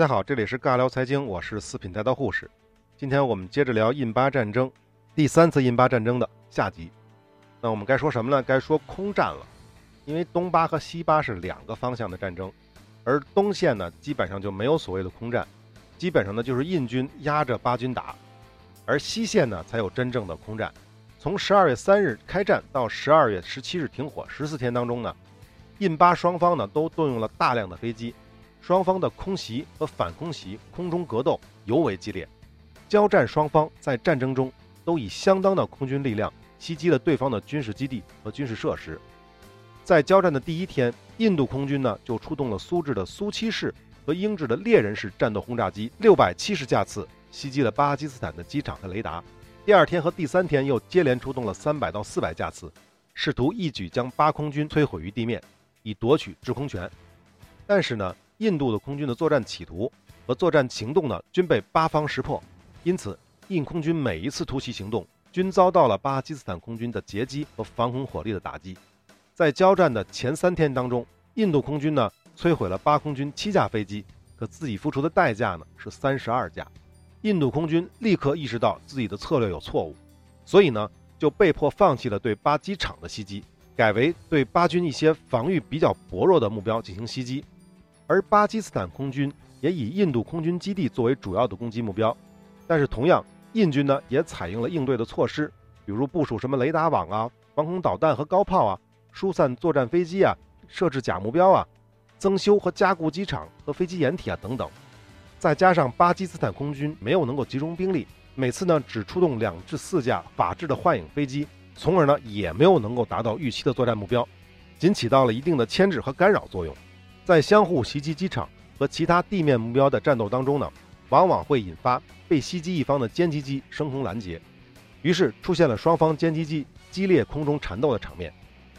大家好，这里是尬聊财经，我是四品带刀护士。今天我们接着聊印巴战争，第三次印巴战争的下集。那我们该说什么呢？该说空战了，因为东巴和西巴是两个方向的战争，而东线呢，基本上就没有所谓的空战，基本上呢就是印军压着巴军打，而西线呢才有真正的空战。从十二月三日开战到十二月十七日停火十四天当中呢，印巴双方呢都动用了大量的飞机。双方的空袭和反空袭、空中格斗尤为激烈，交战双方在战争中都以相当的空军力量袭击了对方的军事基地和军事设施。在交战的第一天，印度空军呢就出动了苏制的苏七式和英制的猎人式战斗轰炸机六百七十架次，袭击了巴基斯坦的机场和雷达。第二天和第三天又接连出动了三百到四百架次，试图一举将巴空军摧毁于地面，以夺取制空权。但是呢？印度的空军的作战企图和作战行动呢，均被巴方识破，因此印空军每一次突袭行动均遭到了巴基斯坦空军的截击和防空火力的打击。在交战的前三天当中，印度空军呢摧毁了巴空军七架飞机，可自己付出的代价呢是三十二架。印度空军立刻意识到自己的策略有错误，所以呢就被迫放弃了对巴机场的袭击，改为对巴军一些防御比较薄弱的目标进行袭击。而巴基斯坦空军也以印度空军基地作为主要的攻击目标，但是同样，印军呢也采用了应对的措施，比如部署什么雷达网啊、防空导弹和高炮啊、疏散作战飞机啊、设置假目标啊、增修和加固机场和飞机掩体啊等等。再加上巴基斯坦空军没有能够集中兵力，每次呢只出动两至四架法制的幻影飞机，从而呢也没有能够达到预期的作战目标，仅起到了一定的牵制和干扰作用。在相互袭击机场和其他地面目标的战斗当中呢，往往会引发被袭击一方的歼击机升空拦截，于是出现了双方歼击机激烈空中缠斗的场面。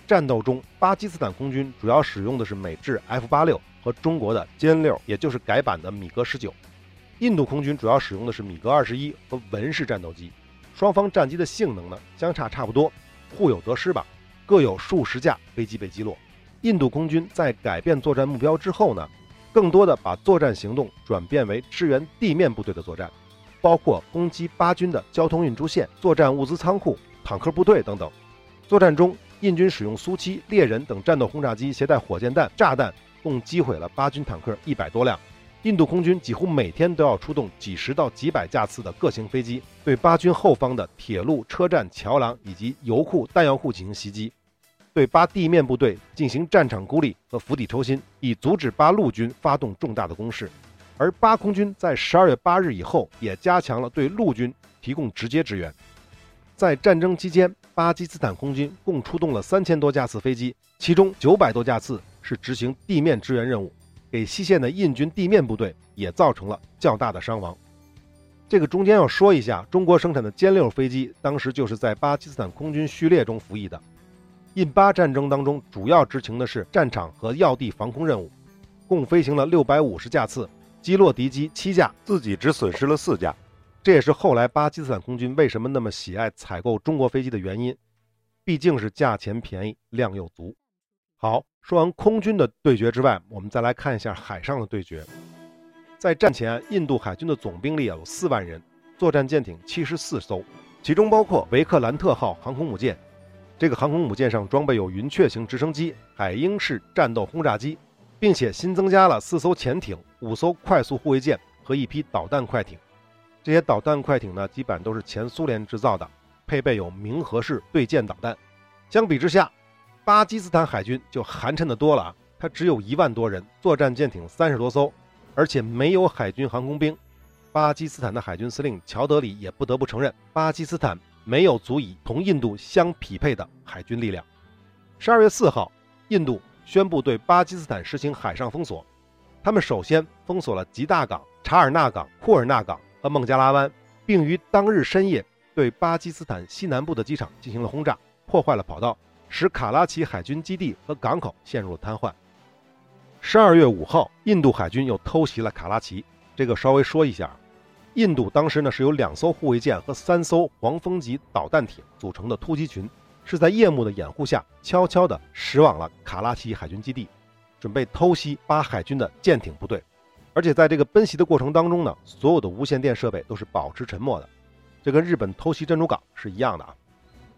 战斗中，巴基斯坦空军主要使用的是美制 F 八六和中国的歼六，也就是改版的米格十九；印度空军主要使用的是米格二十一和文式战斗机。双方战机的性能呢相差差不多，互有得失吧，各有数十架飞机被击落。印度空军在改变作战目标之后呢，更多的把作战行动转变为支援地面部队的作战，包括攻击巴军的交通运输线、作战物资仓库、坦克部队等等。作战中，印军使用苏七、猎人等战斗轰炸机携带火箭弹、炸弹，共击毁了巴军坦克一百多辆。印度空军几乎每天都要出动几十到几百架次的各型飞机，对巴军后方的铁路、车站、桥梁以及油库、弹药库进行袭击。对巴地面部队进行战场孤立和釜底抽薪，以阻止巴陆军发动重大的攻势。而巴空军在十二月八日以后也加强了对陆军提供直接支援。在战争期间，巴基斯坦空军共出动了三千多架次飞机，其中九百多架次是执行地面支援任务，给西线的印军地面部队也造成了较大的伤亡。这个中间要说一下，中国生产的歼六飞机当时就是在巴基斯坦空军序列中服役的。印巴战争当中，主要执行的是战场和要地防空任务，共飞行了六百五十架次，击落敌机七架，自己只损失了四架。这也是后来巴基斯坦空军为什么那么喜爱采购中国飞机的原因，毕竟是价钱便宜，量又足。好，说完空军的对决之外，我们再来看一下海上的对决。在战前，印度海军的总兵力有四万人，作战舰艇七十四艘，其中包括维克兰特号航空母舰。这个航空母舰上装备有云雀型直升机、海鹰式战斗轰炸机，并且新增加了四艘潜艇、五艘快速护卫舰和一批导弹快艇。这些导弹快艇呢，基本都是前苏联制造的，配备有明和式对舰导弹。相比之下，巴基斯坦海军就寒碜的多了啊！它只有一万多人，作战舰艇三十多艘，而且没有海军航空兵。巴基斯坦的海军司令乔德里也不得不承认，巴基斯坦。没有足以同印度相匹配的海军力量。十二月四号，印度宣布对巴基斯坦实行海上封锁。他们首先封锁了吉大港、查尔纳港、库尔纳港和孟加拉湾，并于当日深夜对巴基斯坦西南部的机场进行了轰炸，破坏了跑道，使卡拉奇海军基地和港口陷入了瘫痪。十二月五号，印度海军又偷袭了卡拉奇。这个稍微说一下。印度当时呢是由两艘护卫舰和三艘黄蜂级导弹艇组成的突击群，是在夜幕的掩护下悄悄地驶往了卡拉奇海军基地，准备偷袭巴海军的舰艇部队。而且在这个奔袭的过程当中呢，所有的无线电设备都是保持沉默的，这跟日本偷袭珍珠港是一样的啊。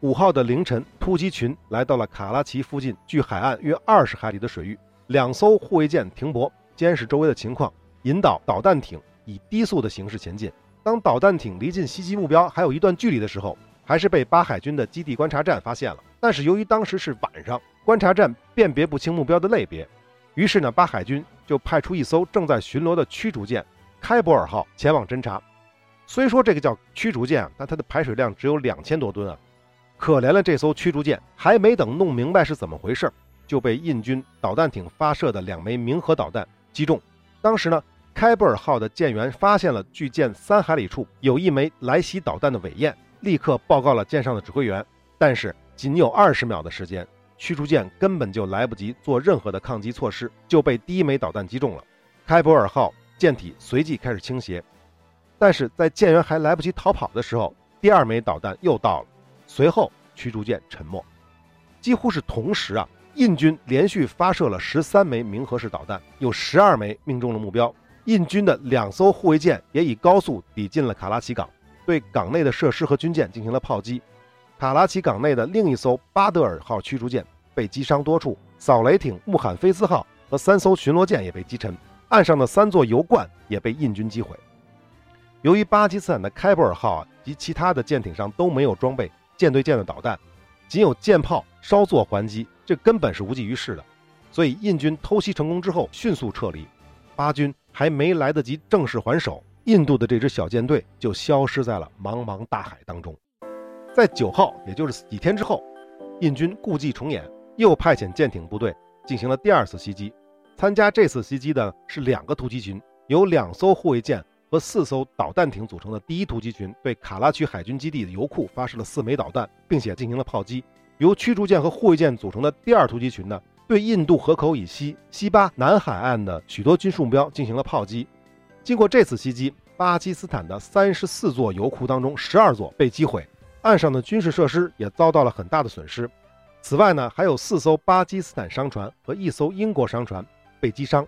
五号的凌晨，突击群来到了卡拉奇附近，距海岸约二十海里的水域，两艘护卫舰停泊，监视周围的情况，引导导弹艇以低速的形式前进。当导弹艇离近袭击目标还有一段距离的时候，还是被巴海军的基地观察站发现了。但是由于当时是晚上，观察站辨别不清目标的类别。于是呢，巴海军就派出一艘正在巡逻的驱逐舰“开伯尔号”前往侦察。虽说这个叫驱逐舰，但它的排水量只有两千多吨啊！可怜了这艘驱逐舰，还没等弄明白是怎么回事，就被印军导弹艇发射的两枚明核导弹击中。当时呢，“开伯尔号”的舰员发现了距舰三海里处有一枚来袭导弹的尾焰，立刻报告了舰上的指挥员。但是仅有二十秒的时间。驱逐舰根本就来不及做任何的抗击措施，就被第一枚导弹击中了。开伯尔号舰体随即开始倾斜，但是在舰员还来不及逃跑的时候，第二枚导弹又到了。随后驱逐舰沉没。几乎是同时啊，印军连续发射了十三枚明核式导弹，有十二枚命中了目标。印军的两艘护卫舰也以高速抵近了卡拉奇港，对港内的设施和军舰进行了炮击。卡拉奇港内的另一艘巴德尔号驱逐舰被击伤多处，扫雷艇穆罕菲斯号和三艘巡逻舰也被击沉，岸上的三座油罐也被印军击毁。由于巴基斯坦的开伯尔号啊及其他的舰艇上都没有装备舰对舰的导弹，仅有舰炮稍作还击，这根本是无济于事的。所以印军偷袭成功之后迅速撤离，巴军还没来得及正式还手，印度的这支小舰队就消失在了茫茫大海当中。在九号，也就是几天之后，印军故伎重演，又派遣舰艇部队进行了第二次袭击。参加这次袭击的是两个突击群，由两艘护卫舰和四艘导弹艇组成的第一突击群，对卡拉区海军基地的油库发射了四枚导弹，并且进行了炮击。由驱逐舰和护卫舰组成的第二突击群呢，对印度河口以西西巴南海岸的许多军事目标进行了炮击。经过这次袭击，巴基斯坦的三十四座油库当中，十二座被击毁。岸上的军事设施也遭到了很大的损失。此外呢，还有四艘巴基斯坦商船和一艘英国商船被击伤。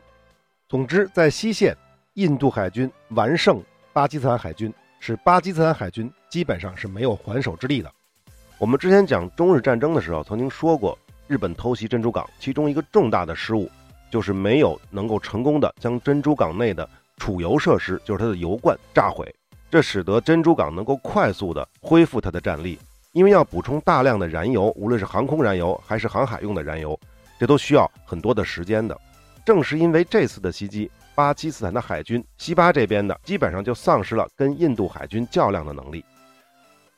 总之，在西线，印度海军完胜巴基斯坦海军，使巴基斯坦海军基本上是没有还手之力的。我们之前讲中日战争的时候，曾经说过，日本偷袭珍珠港，其中一个重大的失误就是没有能够成功的将珍珠港内的储油设施，就是它的油罐炸毁。这使得珍珠港能够快速地恢复它的战力，因为要补充大量的燃油，无论是航空燃油还是航海用的燃油，这都需要很多的时间的。正是因为这次的袭击，巴基斯坦的海军西巴这边的基本上就丧失了跟印度海军较量的能力。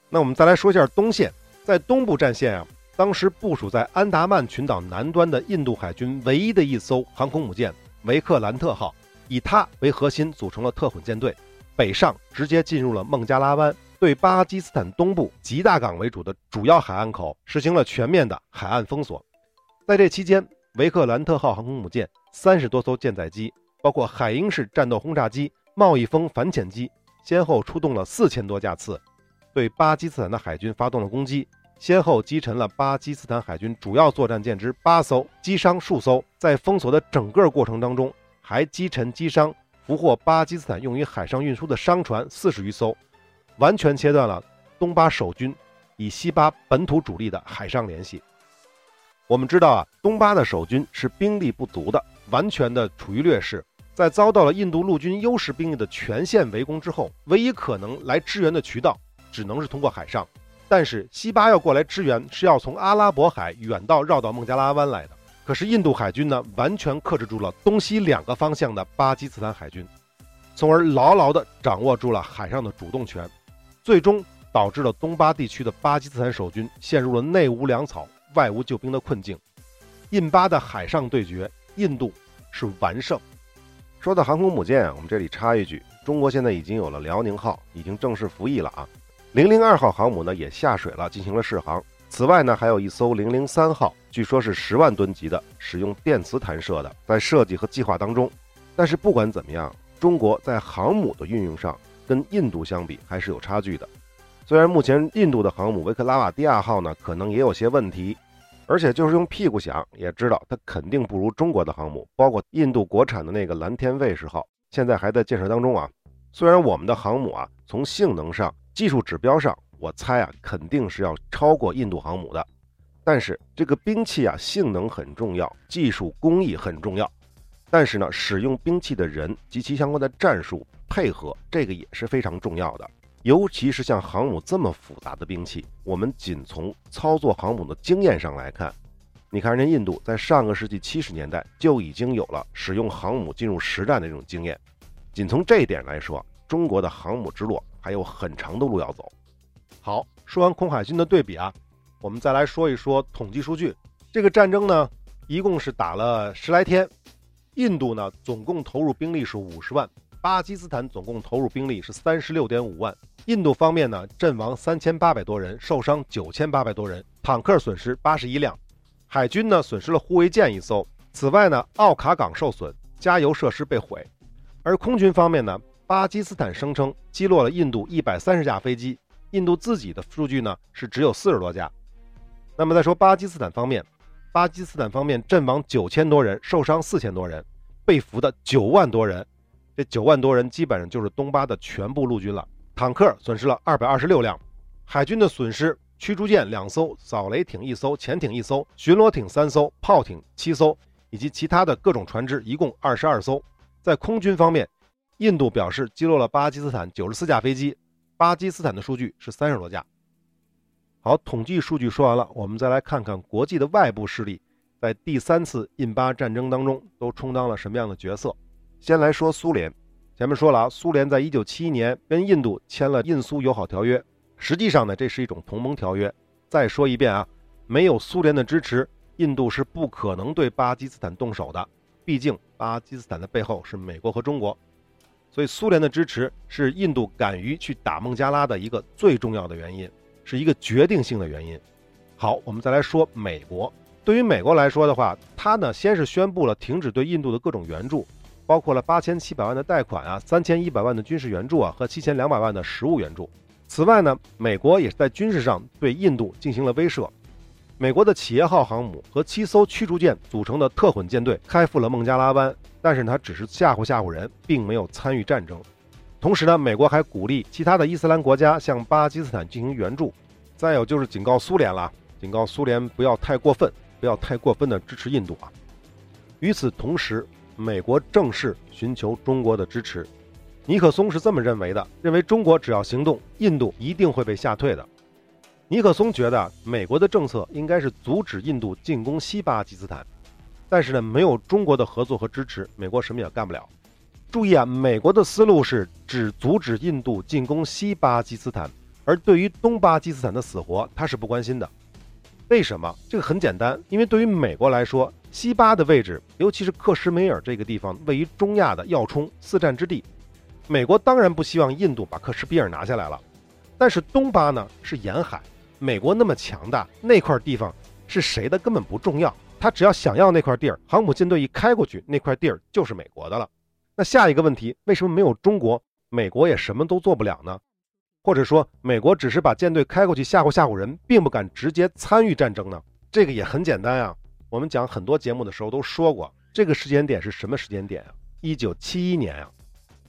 那我们再来说一下东线，在东部战线啊，当时部署在安达曼群岛南端的印度海军唯一的一艘航空母舰维克兰特号，以它为核心组成了特混舰队。北上直接进入了孟加拉湾，对巴基斯坦东部吉大港为主的主要海岸口实行了全面的海岸封锁。在这期间，维克兰特号航空母舰三十多艘舰载机，包括海鹰式战斗轰炸机、贸易风反潜机，先后出动了四千多架次，对巴基斯坦的海军发动了攻击，先后击沉了巴基斯坦海军主要作战舰只八艘，击伤数艘。在封锁的整个过程当中，还击沉、击伤。俘获巴基斯坦用于海上运输的商船四十余艘，完全切断了东巴守军与西巴本土主力的海上联系。我们知道啊，东巴的守军是兵力不足的，完全的处于劣势。在遭到了印度陆军优势兵力的全线围攻之后，唯一可能来支援的渠道只能是通过海上。但是西巴要过来支援，是要从阿拉伯海远道绕到孟加拉湾来的。可是印度海军呢，完全克制住了东西两个方向的巴基斯坦海军，从而牢牢地掌握住了海上的主动权，最终导致了东巴地区的巴基斯坦守军陷入了内无粮草、外无救兵的困境。印巴的海上对决，印度是完胜。说到航空母舰，我们这里插一句，中国现在已经有了辽宁号，已经正式服役了啊。零零二号航母呢，也下水了，进行了试航。此外呢，还有一艘零零三号，据说是十万吨级的，使用电磁弹射的，在设计和计划当中。但是不管怎么样，中国在航母的运用上跟印度相比还是有差距的。虽然目前印度的航母维克拉瓦蒂亚号呢，可能也有些问题，而且就是用屁股想也知道，它肯定不如中国的航母，包括印度国产的那个蓝天卫士号，现在还在建设当中啊。虽然我们的航母啊，从性能上、技术指标上，我猜啊，肯定是要超过印度航母的。但是这个兵器啊，性能很重要，技术工艺很重要。但是呢，使用兵器的人及其相关的战术配合，这个也是非常重要的。尤其是像航母这么复杂的兵器，我们仅从操作航母的经验上来看，你看人家印度在上个世纪七十年代就已经有了使用航母进入实战的这种经验。仅从这一点来说，中国的航母之路还有很长的路要走。好，说完空海军的对比啊，我们再来说一说统计数据。这个战争呢，一共是打了十来天，印度呢总共投入兵力是五十万，巴基斯坦总共投入兵力是三十六点五万。印度方面呢，阵亡三千八百多人，受伤九千八百多人，坦克损失八十一辆，海军呢损失了护卫舰一艘。此外呢，奥卡港受损，加油设施被毁。而空军方面呢，巴基斯坦声称击落了印度一百三十架飞机，印度自己的数据呢是只有四十多架。那么再说巴基斯坦方面，巴基斯坦方面阵亡九千多人，受伤四千多人，被俘的九万多人，这九万多人基本上就是东巴的全部陆军了。坦克损失了二百二十六辆，海军的损失，驱逐舰两艘，扫雷艇一艘，潜艇一艘，巡逻艇三艘，炮艇七艘，以及其他的各种船只，一共二十二艘。在空军方面，印度表示击落了巴基斯坦九十四架飞机，巴基斯坦的数据是三十多架。好，统计数据说完了，我们再来看看国际的外部势力在第三次印巴战争当中都充当了什么样的角色。先来说苏联，前面说了啊，苏联在一九七一年跟印度签了印苏友好条约，实际上呢，这是一种同盟条约。再说一遍啊，没有苏联的支持，印度是不可能对巴基斯坦动手的。毕竟，巴基斯坦的背后是美国和中国，所以苏联的支持是印度敢于去打孟加拉的一个最重要的原因，是一个决定性的原因。好，我们再来说美国。对于美国来说的话，它呢先是宣布了停止对印度的各种援助，包括了八千七百万的贷款啊，三千一百万的军事援助啊和七千两百万的实物援助。此外呢，美国也是在军事上对印度进行了威慑。美国的企业号航母和七艘驱逐舰组成的特混舰队开赴了孟加拉湾，但是他只是吓唬吓唬人，并没有参与战争。同时呢，美国还鼓励其他的伊斯兰国家向巴基斯坦进行援助。再有就是警告苏联了，警告苏联不要太过分，不要太过分的支持印度啊。与此同时，美国正式寻求中国的支持。尼克松是这么认为的，认为中国只要行动，印度一定会被吓退的。尼克松觉得美国的政策应该是阻止印度进攻西巴基斯坦，但是呢，没有中国的合作和支持，美国什么也干不了。注意啊，美国的思路是只阻止印度进攻西巴基斯坦，而对于东巴基斯坦的死活，他是不关心的。为什么？这个很简单，因为对于美国来说，西巴的位置，尤其是克什米尔这个地方，位于中亚的要冲四战之地，美国当然不希望印度把克什米尔拿下来了。但是东巴呢，是沿海。美国那么强大，那块地方是谁的根本不重要，他只要想要那块地儿，航母舰队一开过去，那块地儿就是美国的了。那下一个问题，为什么没有中国，美国也什么都做不了呢？或者说，美国只是把舰队开过去吓唬吓唬人，并不敢直接参与战争呢？这个也很简单啊。我们讲很多节目的时候都说过，这个时间点是什么时间点啊？一九七一年啊，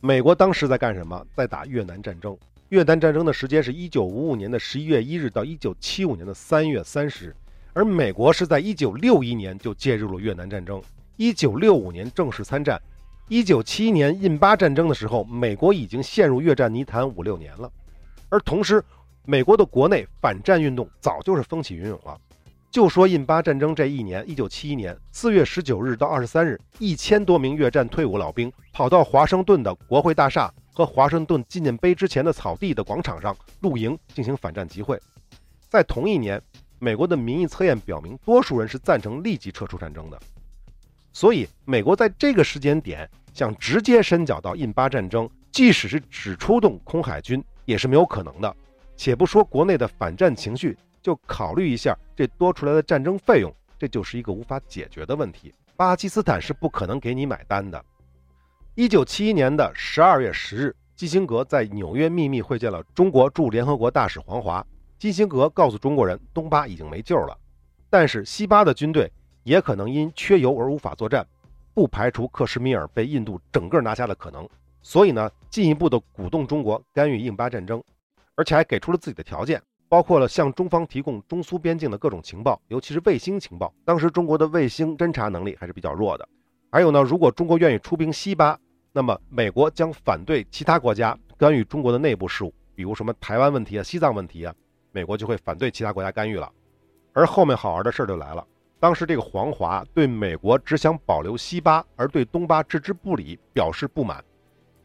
美国当时在干什么？在打越南战争。越南战争的时间是一九五五年的十一月一日到一九七五年的三月三十日，而美国是在一九六一年就介入了越南战争，一九六五年正式参战，一九七一年印巴战争的时候，美国已经陷入越战泥潭五六年了，而同时，美国的国内反战运动早就是风起云涌了。就说印巴战争这一年，一九七一年四月十九日到二十三日，一千多名越战退伍老兵跑到华盛顿的国会大厦。和华盛顿纪念碑之前的草地的广场上露营进行反战集会，在同一年，美国的民意测验表明，多数人是赞成立即撤出战争的。所以，美国在这个时间点想直接伸脚到印巴战争，即使是只出动空海军，也是没有可能的。且不说国内的反战情绪，就考虑一下这多出来的战争费用，这就是一个无法解决的问题。巴基斯坦是不可能给你买单的。一九七一年的十二月十日，基辛格在纽约秘密会见了中国驻联合国大使黄华。基辛格告诉中国人，东巴已经没救了，但是西巴的军队也可能因缺油而无法作战，不排除克什米尔被印度整个拿下的可能，所以呢，进一步的鼓动中国干预印巴战争，而且还给出了自己的条件，包括了向中方提供中苏边境的各种情报，尤其是卫星情报。当时中国的卫星侦察能力还是比较弱的。还有呢，如果中国愿意出兵西巴，那么美国将反对其他国家干预中国的内部事务，比如什么台湾问题啊、西藏问题啊，美国就会反对其他国家干预了。而后面好玩的事儿就来了。当时这个黄华对美国只想保留西巴，而对东巴置之不理，表示不满，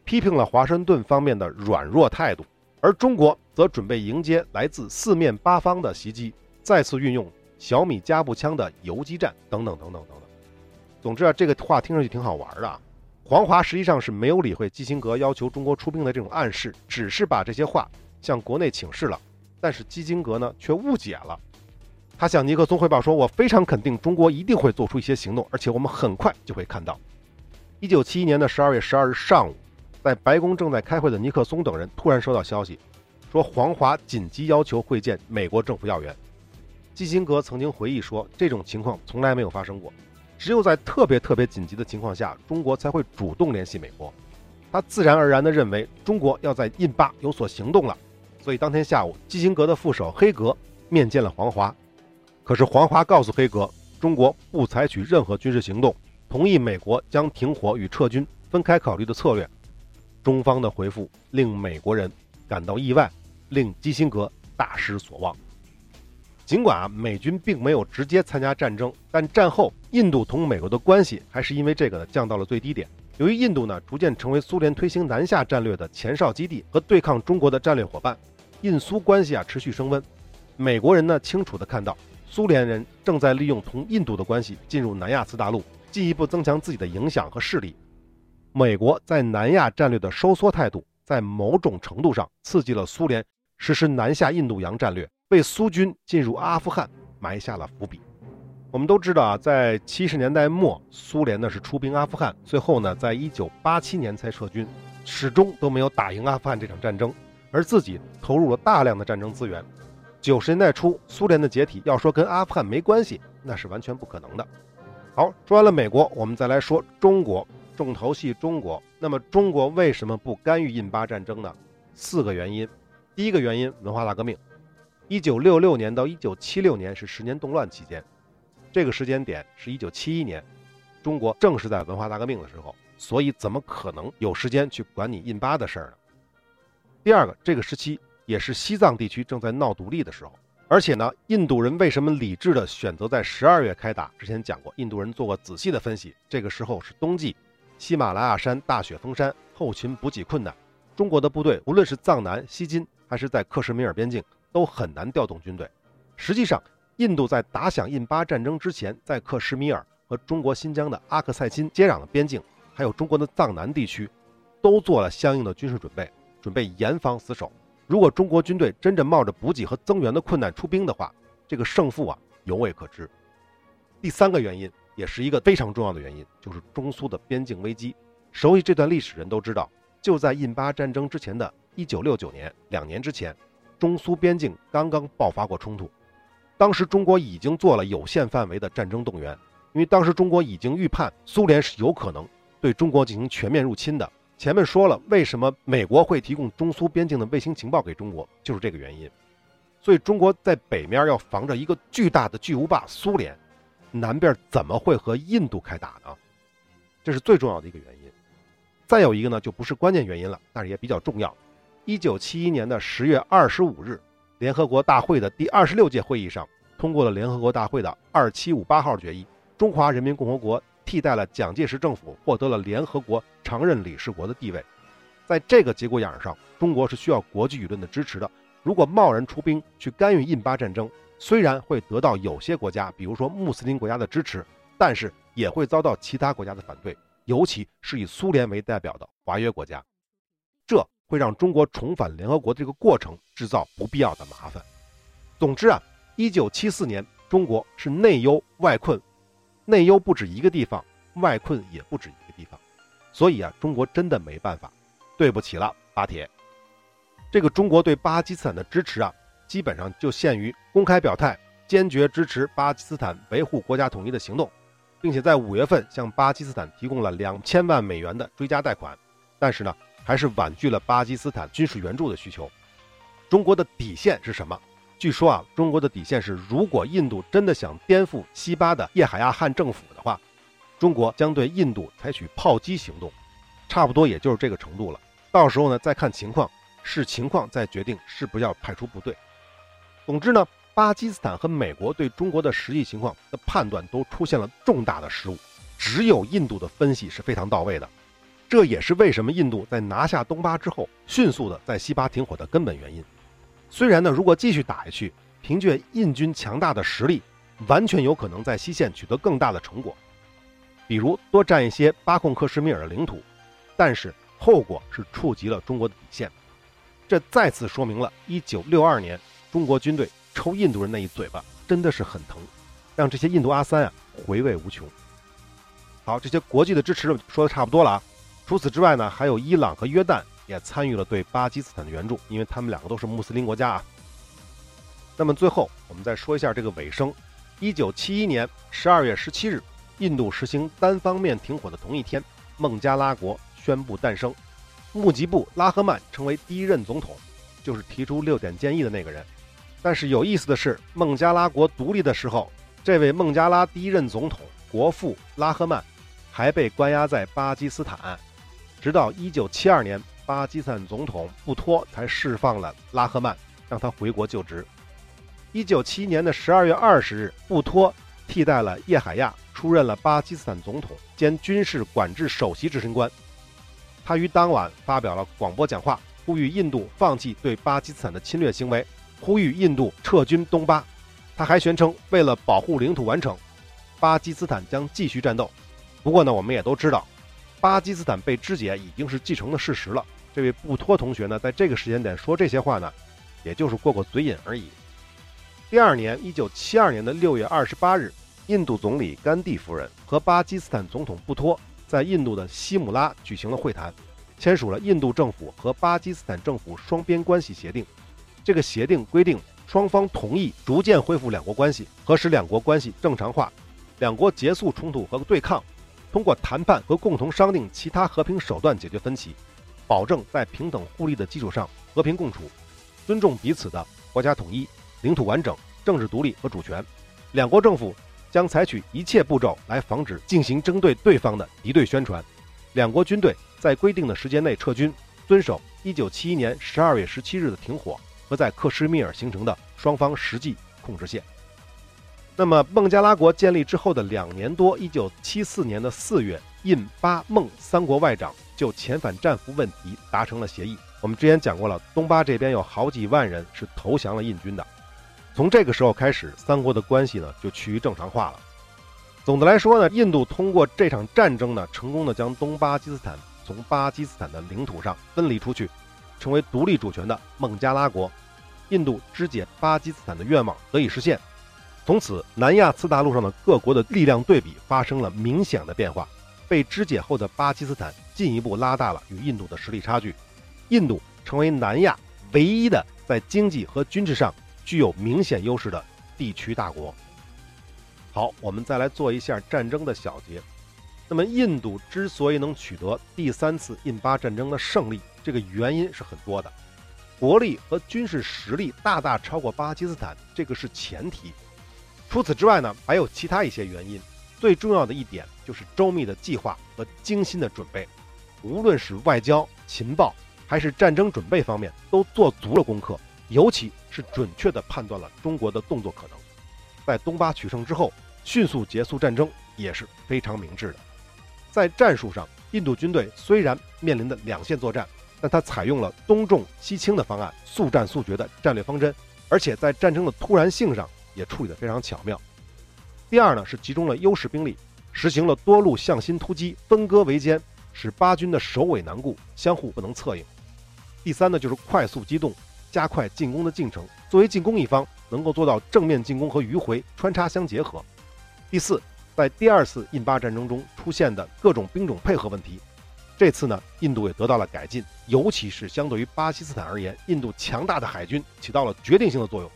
批评了华盛顿方面的软弱态度。而中国则准备迎接来自四面八方的袭击，再次运用小米加步枪的游击战等等等等等等。总之啊，这个话听上去挺好玩的啊。黄华实际上是没有理会基辛格要求中国出兵的这种暗示，只是把这些话向国内请示了。但是基辛格呢，却误解了。他向尼克松汇报说：“我非常肯定中国一定会做出一些行动，而且我们很快就会看到。”一九七一年的十二月十二日上午，在白宫正在开会的尼克松等人突然收到消息，说黄华紧急要求会见美国政府要员。基辛格曾经回忆说：“这种情况从来没有发生过，只有在特别特别紧急的情况下，中国才会主动联系美国。”他自然而然地认为中国要在印巴有所行动了，所以当天下午，基辛格的副手黑格面见了黄华。可是黄华告诉黑格，中国不采取任何军事行动，同意美国将停火与撤军分开考虑的策略。中方的回复令美国人感到意外，令基辛格大失所望。尽管啊，美军并没有直接参加战争，但战后印度同美国的关系还是因为这个呢降到了最低点。由于印度呢逐渐成为苏联推行南下战略的前哨基地和对抗中国的战略伙伴，印苏关系啊持续升温。美国人呢清楚地看到。苏联人正在利用同印度的关系进入南亚次大陆，进一步增强自己的影响和势力。美国在南亚战略的收缩态度，在某种程度上刺激了苏联实施南下印度洋战略，为苏军进入阿富汗埋下了伏笔。我们都知道啊，在七十年代末，苏联呢是出兵阿富汗，最后呢，在一九八七年才撤军，始终都没有打赢阿富汗这场战争，而自己投入了大量的战争资源。九十年代初，苏联的解体要说跟阿富汗没关系，那是完全不可能的。好，说完了美国，我们再来说中国重头戏。中国，那么中国为什么不干预印巴战争呢？四个原因。第一个原因，文化大革命。一九六六年到一九七六年是十年动乱期间，这个时间点是一九七一年，中国正是在文化大革命的时候，所以怎么可能有时间去管你印巴的事儿呢？第二个，这个时期。也是西藏地区正在闹独立的时候，而且呢，印度人为什么理智的选择在十二月开打？之前讲过，印度人做过仔细的分析。这个时候是冬季，喜马拉雅山大雪封山，后勤补给困难，中国的部队无论是藏南、西金还是在克什米尔边境，都很难调动军队。实际上，印度在打响印巴战争之前，在克什米尔和中国新疆的阿克塞钦接壤的边境，还有中国的藏南地区，都做了相应的军事准备，准备严防死守。如果中国军队真正冒着补给和增援的困难出兵的话，这个胜负啊犹未可知。第三个原因也是一个非常重要的原因，就是中苏的边境危机。熟悉这段历史人都知道，就在印巴战争之前的1969年，两年之前，中苏边境刚刚爆发过冲突。当时中国已经做了有限范围的战争动员，因为当时中国已经预判苏联是有可能对中国进行全面入侵的。前面说了，为什么美国会提供中苏边境的卫星情报给中国，就是这个原因。所以中国在北面要防着一个巨大的巨无霸苏联，南边怎么会和印度开打呢？这是最重要的一个原因。再有一个呢，就不是关键原因了，但是也比较重要。一九七一年的十月二十五日，联合国大会的第二十六届会议上通过了联合国大会的二七五八号决议，中华人民共和国。替代了蒋介石政府，获得了联合国常任理事国的地位。在这个节骨眼上，中国是需要国际舆论的支持的。如果贸然出兵去干预印巴战争，虽然会得到有些国家，比如说穆斯林国家的支持，但是也会遭到其他国家的反对，尤其是以苏联为代表的华约国家。这会让中国重返联合国这个过程制造不必要的麻烦。总之啊，一九七四年，中国是内忧外困。内忧不止一个地方，外困也不止一个地方，所以啊，中国真的没办法。对不起了，巴铁。这个中国对巴基斯坦的支持啊，基本上就限于公开表态，坚决支持巴基斯坦维护国家统一的行动。并且在五月份向巴基斯坦提供了两千万美元的追加贷款，但是呢，还是婉拒了巴基斯坦军事援助的需求。中国的底线是什么？据说啊，中国的底线是，如果印度真的想颠覆西巴的叶海亚汗政府的话，中国将对印度采取炮击行动，差不多也就是这个程度了。到时候呢，再看情况，视情况再决定是不是要派出部队。总之呢。巴基斯坦和美国对中国的实际情况的判断都出现了重大的失误，只有印度的分析是非常到位的。这也是为什么印度在拿下东巴之后，迅速的在西巴停火的根本原因。虽然呢，如果继续打下去，凭借印军强大的实力，完全有可能在西线取得更大的成果，比如多占一些巴控克什米尔的领土，但是后果是触及了中国的底线。这再次说明了1962年中国军队。抽印度人那一嘴巴真的是很疼，让这些印度阿三啊回味无穷。好，这些国际的支持说的差不多了啊。除此之外呢，还有伊朗和约旦也参与了对巴基斯坦的援助，因为他们两个都是穆斯林国家啊。那么最后我们再说一下这个尾声：一九七一年十二月十七日，印度实行单方面停火的同一天，孟加拉国宣布诞生，穆吉布拉赫曼成为第一任总统，就是提出六点建议的那个人。但是有意思的是，孟加拉国独立的时候，这位孟加拉第一任总统国父拉赫曼还被关押在巴基斯坦，直到1972年，巴基斯坦总统布托才释放了拉赫曼，让他回国就职。1971年的12月20日，布托替代了叶海亚出任了巴基斯坦总统兼军事管制首席执行官。他于当晚发表了广播讲话，呼吁印度放弃对巴基斯坦的侵略行为。呼吁印度撤军东巴，他还宣称，为了保护领土完整，巴基斯坦将继续战斗。不过呢，我们也都知道，巴基斯坦被肢解已经是既成的事实了。这位布托同学呢，在这个时间点说这些话呢，也就是过过嘴瘾而已。第二年，一九七二年的六月二十八日，印度总理甘地夫人和巴基斯坦总统布托在印度的西姆拉举行了会谈，签署了印度政府和巴基斯坦政府双边关系协定。这个协定规定，双方同意逐渐恢复两国关系和使两国关系正常化，两国结束冲突和对抗，通过谈判和共同商定其他和平手段解决分歧，保证在平等互利的基础上和平共处，尊重彼此的国家统一、领土完整、政治独立和主权。两国政府将采取一切步骤来防止进行针对对方的敌对宣传。两国军队在规定的时间内撤军，遵守1971年12月17日的停火。和在克什米尔形成的双方实际控制线。那么，孟加拉国建立之后的两年多，一九七四年的四月，印巴孟三国外长就遣返战俘问题达成了协议。我们之前讲过了，东巴这边有好几万人是投降了印军的。从这个时候开始，三国的关系呢就趋于正常化了。总的来说呢，印度通过这场战争呢，成功的将东巴基斯坦从巴基斯坦的领土上分离出去。成为独立主权的孟加拉国，印度肢解巴基斯坦的愿望得以实现。从此，南亚次大陆上的各国的力量对比发生了明显的变化。被肢解后的巴基斯坦进一步拉大了与印度的实力差距，印度成为南亚唯一的在经济和军事上具有明显优势的地区大国。好，我们再来做一下战争的小结。那么，印度之所以能取得第三次印巴战争的胜利，这个原因是很多的，国力和军事实力大大超过巴基斯坦，这个是前提。除此之外呢，还有其他一些原因。最重要的一点就是周密的计划和精心的准备，无论是外交、情报还是战争准备方面，都做足了功课，尤其是准确地判断了中国的动作可能。在东巴取胜之后，迅速结束战争也是非常明智的。在战术上，印度军队虽然面临的两线作战。但他采用了东重西轻的方案，速战速决的战略方针，而且在战争的突然性上也处理得非常巧妙。第二呢，是集中了优势兵力，实行了多路向心突击，分割围歼，使巴军的首尾难顾，相互不能策应。第三呢，就是快速机动，加快进攻的进程，作为进攻一方，能够做到正面进攻和迂回穿插相结合。第四，在第二次印巴战争中出现的各种兵种配合问题。这次呢，印度也得到了改进，尤其是相对于巴基斯坦而言，印度强大的海军起到了决定性的作用，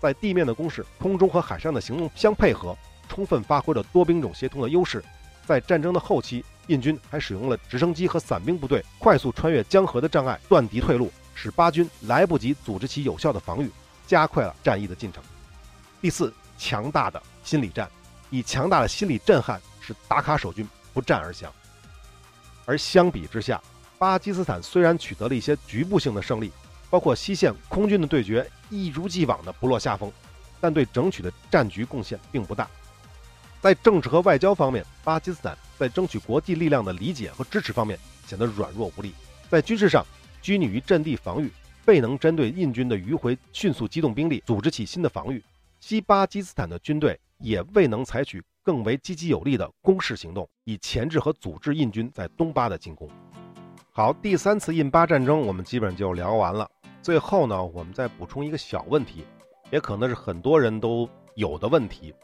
在地面的攻势、空中和海上的行动相配合，充分发挥了多兵种协同的优势。在战争的后期，印军还使用了直升机和伞兵部队快速穿越江河的障碍，断敌退路，使巴军来不及组织起有效的防御，加快了战役的进程。第四，强大的心理战，以强大的心理震撼使达卡守军不战而降。而相比之下，巴基斯坦虽然取得了一些局部性的胜利，包括西线空军的对决一如既往的不落下风，但对整体的战局贡献并不大。在政治和外交方面，巴基斯坦在争取国际力量的理解和支持方面显得软弱无力；在军事上，拘泥于阵地防御，未能针对印军的迂回迅速机动兵力组织起新的防御。西巴基斯坦的军队也未能采取更为积极有力的攻势行动，以钳制和阻滞印军在东巴的进攻。好，第三次印巴战争我们基本就聊完了。最后呢，我们再补充一个小问题，也可能是很多人都有的问题。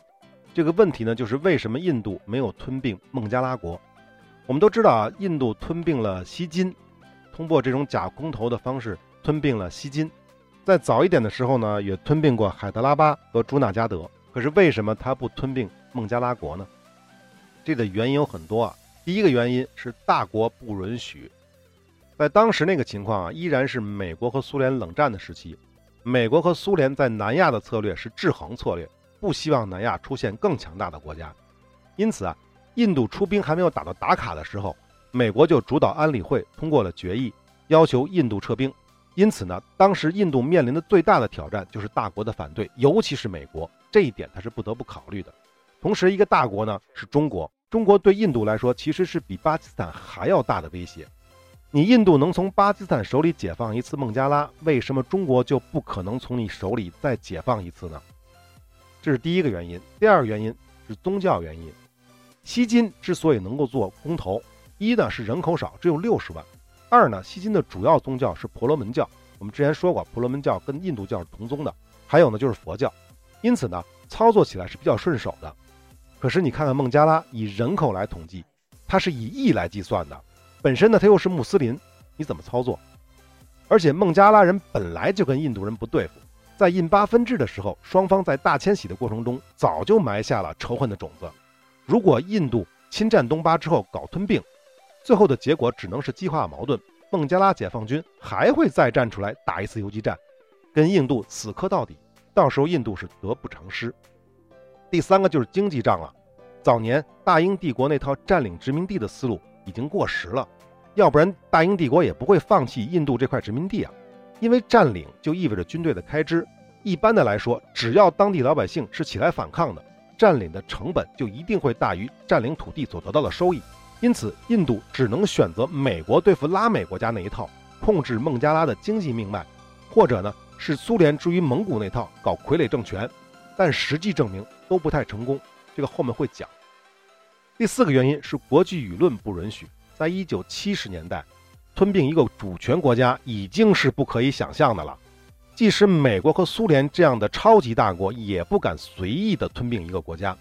这个问题呢，就是为什么印度没有吞并孟加拉国？我们都知道啊，印度吞并了锡金，通过这种假空投的方式吞并了锡金。在早一点的时候呢，也吞并过海德拉巴和朱纳加德。可是为什么他不吞并孟加拉国呢？这的原因有很多啊。第一个原因是大国不允许。在当时那个情况啊，依然是美国和苏联冷战的时期，美国和苏联在南亚的策略是制衡策略。不希望南亚出现更强大的国家，因此啊，印度出兵还没有打到达卡的时候，美国就主导安理会通过了决议，要求印度撤兵。因此呢，当时印度面临的最大的挑战就是大国的反对，尤其是美国，这一点他是不得不考虑的。同时，一个大国呢是中国，中国对印度来说其实是比巴基斯坦还要大的威胁。你印度能从巴基斯坦手里解放一次孟加拉，为什么中国就不可能从你手里再解放一次呢？这是第一个原因，第二个原因是宗教原因。锡金之所以能够做公投，一呢是人口少，只有六十万；二呢，锡金的主要宗教是婆罗门教。我们之前说过，婆罗门教跟印度教是同宗的。还有呢，就是佛教，因此呢，操作起来是比较顺手的。可是你看看孟加拉，以人口来统计，它是以亿来计算的，本身呢它又是穆斯林，你怎么操作？而且孟加拉人本来就跟印度人不对付。在印巴分治的时候，双方在大迁徙的过程中早就埋下了仇恨的种子。如果印度侵占东巴之后搞吞并，最后的结果只能是激化矛盾。孟加拉解放军还会再站出来打一次游击战，跟印度死磕到底。到时候印度是得不偿失。第三个就是经济账了。早年大英帝国那套占领殖民地的思路已经过时了，要不然大英帝国也不会放弃印度这块殖民地啊。因为占领就意味着军队的开支，一般的来说，只要当地老百姓是起来反抗的，占领的成本就一定会大于占领土地所得到的收益。因此，印度只能选择美国对付拉美国家那一套，控制孟加拉的经济命脉，或者呢是苏联之于蒙古那套搞傀儡政权。但实际证明都不太成功，这个后面会讲。第四个原因是国际舆论不允许，在一九七十年代。吞并一个主权国家已经是不可以想象的了，即使美国和苏联这样的超级大国也不敢随意的吞并一个国家。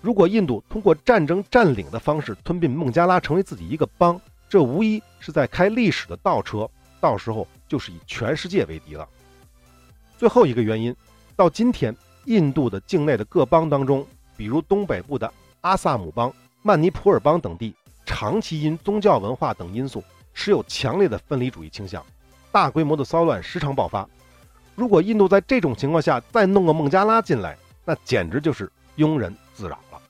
如果印度通过战争占领的方式吞并孟加拉，成为自己一个邦，这无疑是在开历史的倒车，到时候就是以全世界为敌了。最后一个原因，到今天，印度的境内的各邦当中，比如东北部的阿萨姆邦、曼尼普尔邦等地，长期因宗教文化等因素。持有强烈的分离主义倾向，大规模的骚乱时常爆发。如果印度在这种情况下再弄个孟加拉进来，那简直就是庸人自扰了。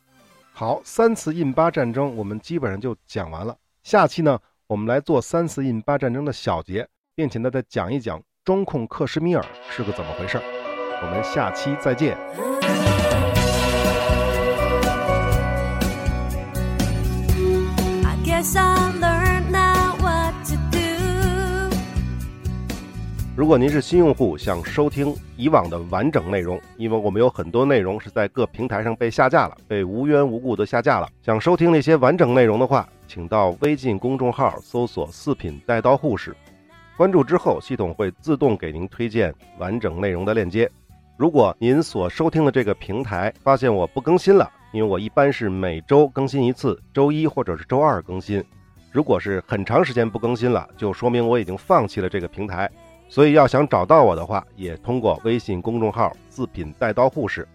好，三次印巴战争我们基本上就讲完了。下期呢，我们来做三次印巴战争的小结，并且呢再讲一讲中控克什米尔是个怎么回事儿。我们下期再见。如果您是新用户，想收听以往的完整内容，因为我们有很多内容是在各平台上被下架了，被无缘无故的下架了。想收听那些完整内容的话，请到微信公众号搜索“四品带刀护士”，关注之后，系统会自动给您推荐完整内容的链接。如果您所收听的这个平台发现我不更新了，因为我一般是每周更新一次，周一或者是周二更新。如果是很长时间不更新了，就说明我已经放弃了这个平台。所以要想找到我的话，也通过微信公众号“四品带刀护士”。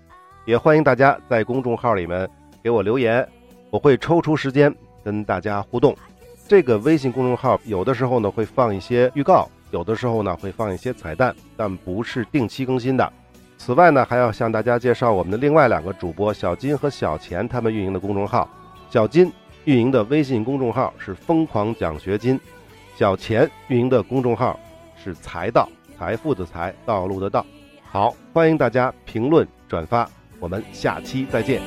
也欢迎大家在公众号里面给我留言，我会抽出时间跟大家互动。这个微信公众号有的时候呢会放一些预告，有的时候呢会放一些彩蛋，但不是定期更新的。此外呢，还要向大家介绍我们的另外两个主播小金和小钱他们运营的公众号。小金运营的微信公众号是“疯狂奖学金”，小钱运营的公众号是“财道”，财富的财，道路的道。好，欢迎大家评论转发，我们下期再见。